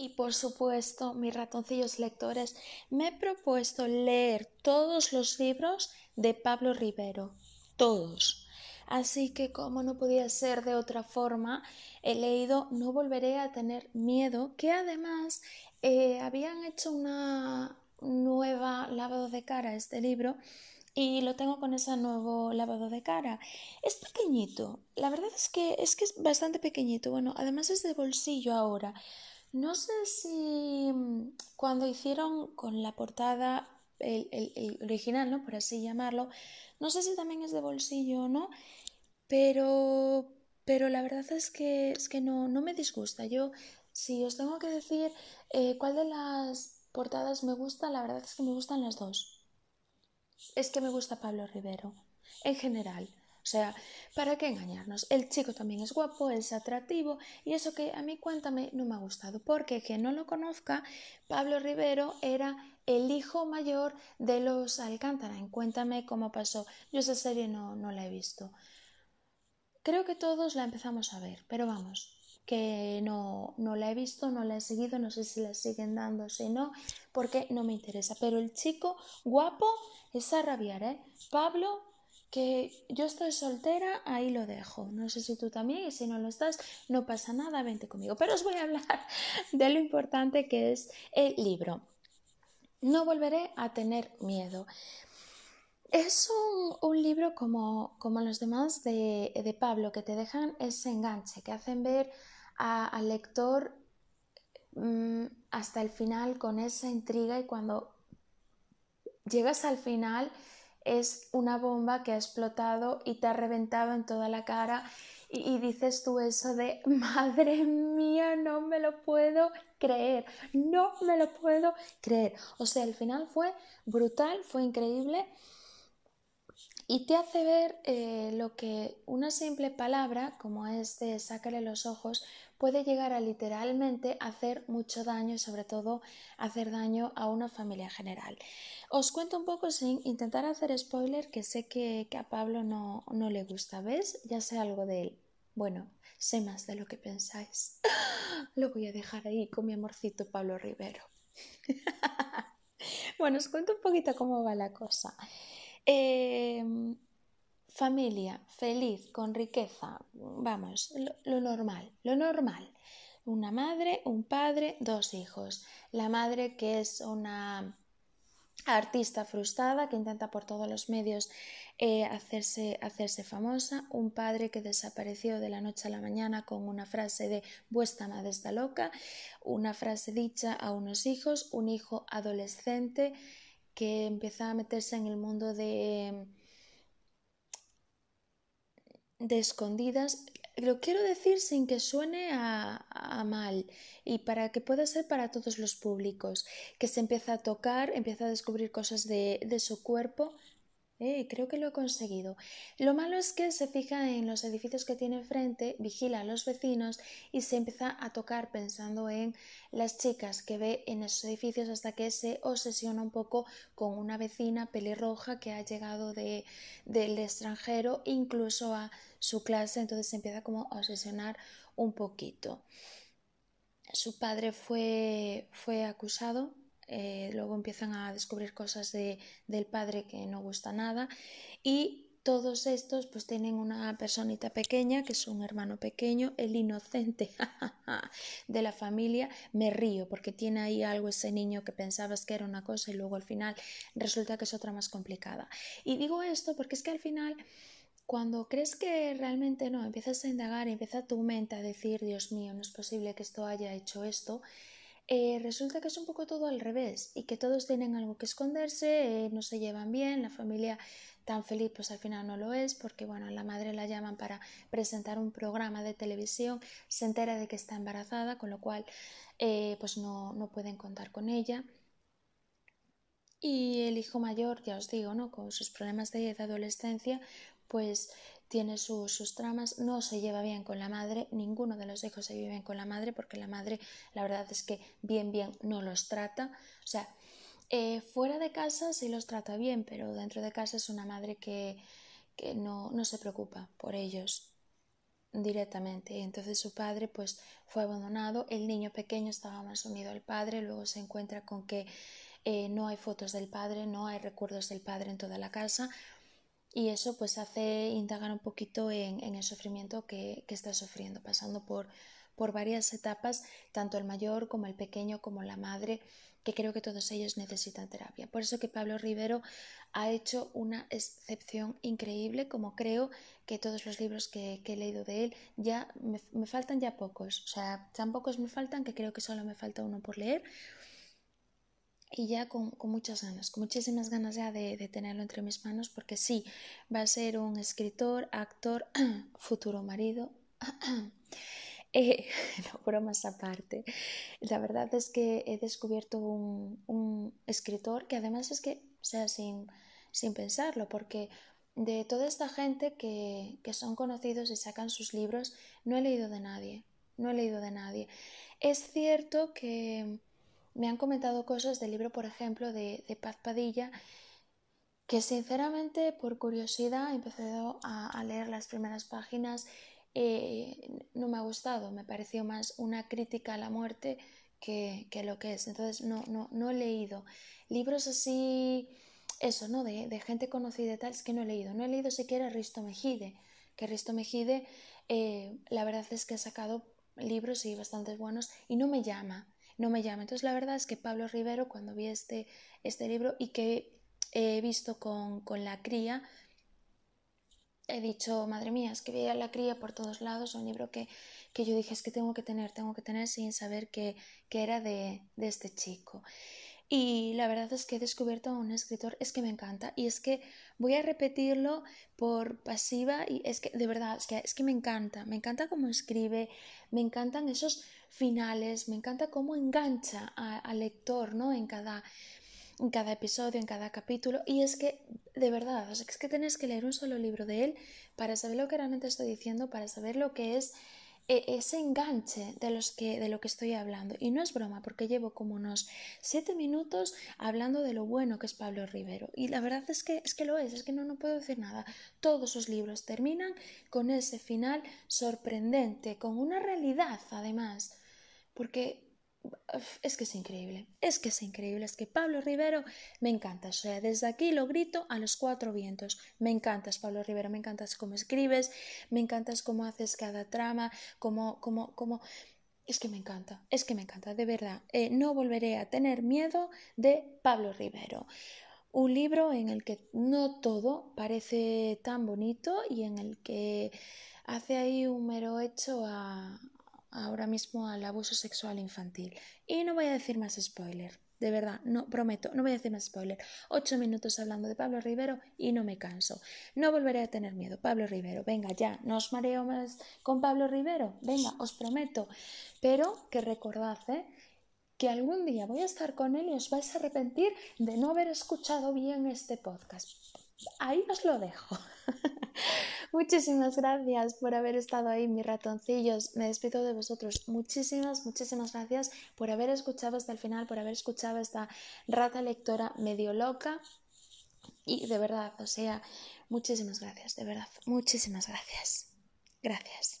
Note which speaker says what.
Speaker 1: Y por supuesto, mis ratoncillos lectores, me he propuesto leer todos los libros de Pablo Rivero, todos. Así que como no podía ser de otra forma, he leído No volveré a tener miedo, que además eh, habían hecho una nueva lavado de cara este libro y lo tengo con ese nuevo lavado de cara. Es pequeñito, la verdad es que es que es bastante pequeñito. Bueno, además es de bolsillo ahora. No sé si mm, cuando hicieron con la portada el, original, ¿no? Por así llamarlo, no sé si también es de bolsillo o no, pero, pero la verdad es que, es que no, no me disgusta. Yo, si os tengo que decir eh, cuál de las portadas me gusta, la verdad es que me gustan las dos es que me gusta Pablo Rivero, en general. Sea, ¿para qué engañarnos? El chico también es guapo, es atractivo y eso que a mí cuéntame no me ha gustado, porque quien no lo conozca, Pablo Rivero era el hijo mayor de los Alcántara. En Cuéntame cómo pasó. Yo esa serie no, no la he visto. Creo que todos la empezamos a ver, pero vamos, que no, no la he visto, no la he seguido, no sé si la siguen dando, si no, porque no me interesa. Pero el chico guapo es a rabiar, ¿eh? Pablo, que yo estoy soltera, ahí lo dejo. No sé si tú también, y si no lo estás, no pasa nada, vente conmigo. Pero os voy a hablar de lo importante que es el libro. No volveré a tener miedo. Es un, libro como, como, los demás de, de, Pablo, que te dejan ese enganche, que hacen ver al lector mm, hasta el final con esa intriga y cuando llegas al final es una bomba que ha explotado y te ha reventado en toda la cara y, dices tú eso de madre mía, no me lo puedo creer, no me lo puedo creer. O sea, el final fue brutal, fue increíble y te hace ver eh, lo que una simple palabra como es de sácale los ojos puede llegar a literalmente hacer mucho daño y sobre todo hacer daño a una familia general. Os cuento un poco sin intentar hacer spoiler que sé que, a Pablo no, no le gusta, ¿ves? Ya sé algo de él. Bueno, sé más de lo que pensáis. Lo voy a dejar ahí con mi amorcito Pablo Rivero. bueno, os cuento un poquito cómo va la cosa. Em, familia feliz, con riqueza, vamos, lo, normal, lo normal. Una madre, un padre, dos hijos. La madre que es una artista frustrada que intenta por todos los medios eh, hacerse, hacerse famosa, un padre que desapareció de la noche a la mañana con una frase de vuestra madre está loca, una frase dicha a unos hijos, un hijo adolescente que empezó a meterse en el mundo de de escondidas, lo quiero decir sin que suene a, mal y para que pueda ser para todos los públicos, que se empieza a tocar, empieza a descubrir cosas de, de su cuerpo eh, creo que lo he conseguido. Lo malo es que se fija en los edificios que tiene enfrente, vigila a los vecinos y se empieza a tocar pensando en las chicas que ve en esos edificios hasta que se obsesiona un poco con una vecina pelirroja que ha llegado de, del extranjero, incluso a su clase, entonces se empieza como a obsesionar un poquito. Su padre fue, fue acusado eh, luego empiezan a descubrir cosas de, del padre que no gusta nada y todos estos pues tienen una personita pequeña que es un hermano pequeño, el inocente de la familia. Me río porque tiene ahí algo ese niño que pensabas que era una cosa y luego al final resulta que es otra más complicada. Y digo esto porque es que al final cuando crees que realmente no, empiezas a indagar empieza tu mente a decir, Dios mío, no es posible que esto haya hecho esto, eh, resulta que es un poco todo al revés y que todos tienen algo que esconderse, eh, no se llevan bien, la familia tan feliz pues al final no lo es porque bueno, la madre la llaman para presentar un programa de televisión, se entera de que está embarazada, con lo cual eh, pues no, no pueden contar con ella. Y el hijo mayor, ya os digo, ¿no? con sus problemas de adolescencia, pues tiene sus tramas, no se lleva bien con la madre, ninguno de los hijos se vive bien con la madre porque la madre la verdad es que bien bien no los trata, o sea, eh, fuera de casa sí los trata bien, pero dentro de casa es una madre que, que no, no se preocupa por ellos. directamente. Entonces su padre pues fue abandonado, el niño pequeño estaba más unido al padre, luego se encuentra con que eh, no hay fotos del padre, no hay recuerdos del padre en toda la casa y eso pues hace indagar un poquito en, el sufrimiento que, está sufriendo, pasando por, varias etapas, tanto el mayor como el pequeño como la madre, que creo que todos ellos necesitan terapia. Por eso que Pablo Rivero ha hecho una excepción increíble, como creo que todos los libros que, he leído de él, ya me, faltan ya pocos, o sea, tan pocos me faltan que creo que solo me falta uno por leer y ya con, muchas ganas, con muchísimas ganas ya de, tenerlo entre mis manos, porque sí, va a ser un escritor, actor, futuro marido. Eh, no, bromas aparte. La verdad es que he descubierto un, un escritor que además es que, o sea, sin, sin pensarlo, porque de toda esta gente que, que son conocidos y sacan sus libros, no he leído de nadie, no he leído de nadie. Es cierto que me han comentado cosas del libro, por ejemplo, de, de Paz Padilla, que sinceramente por curiosidad he empezado a leer las primeras páginas eh, no me ha gustado, me pareció más una crítica a la muerte que, que lo que es. Entonces no, no, no he leído libros así, eso, ¿no? De, de, gente conocida y tal, es que no he leído. No he leído siquiera Risto Mejide, que Risto Mejide, eh, la verdad es que ha sacado libros y bastantes buenos y no me llama, no me llama. Entonces la verdad es que Pablo Rivero, cuando vi este, este libro y que he visto con, con la cría, he dicho, madre mía, es que veía la cría por todos lados, un libro que, que yo dije, es que tengo que tener, tengo que tener sin saber que, que era de, de, este chico. Y la verdad es que he descubierto a un escritor, es que me encanta, y es que voy a repetirlo por pasiva, y es que de verdad, es que, es que me encanta, me encanta cómo escribe, me encantan esos finales, me encanta cómo engancha al lector, ¿no? En cada, en cada episodio, en cada capítulo. Y es que, de verdad, es que tienes que leer un solo libro de él para saber lo que realmente estoy diciendo, para saber lo que es ese enganche de, los que, de lo que estoy hablando. Y no es broma, porque llevo como unos siete minutos hablando de lo bueno que es Pablo Rivero. Y la verdad es que, es que lo es, es que no, no puedo decir nada. Todos sus libros terminan con ese final sorprendente, con una realidad además. Porque es que es increíble, es que es increíble, es que Pablo Rivero me encanta, o sea, desde aquí lo grito a los cuatro vientos, me encantas Pablo Rivero, me encantas cómo escribes, me encantas cómo haces cada trama, cómo, cómo, cómo... Es que me encanta, es que me encanta, de verdad, eh, no volveré a tener miedo de Pablo Rivero. Un libro en el que no todo parece tan bonito y en el que hace ahí un mero hecho a, ahora mismo al abuso sexual infantil. Y no voy a decir más spoiler, de verdad, no prometo, no voy a decir más spoiler. Ocho minutos hablando de Pablo Rivero y no me canso. No volveré a tener miedo. Pablo Rivero, venga ya, no os mareo más con Pablo Rivero, venga, os prometo. Pero que recordad, ¿eh? que algún día voy a estar con él y os vais a arrepentir de no haber escuchado bien este podcast. Ahí os lo dejo. Muchísimas gracias por haber estado ahí, mis ratoncillos. Me despido de vosotros. Muchísimas, muchísimas gracias por haber escuchado hasta el final, por haber escuchado esta rata lectora medio loca. Y de verdad, o sea, muchísimas gracias, de verdad, muchísimas gracias. Gracias.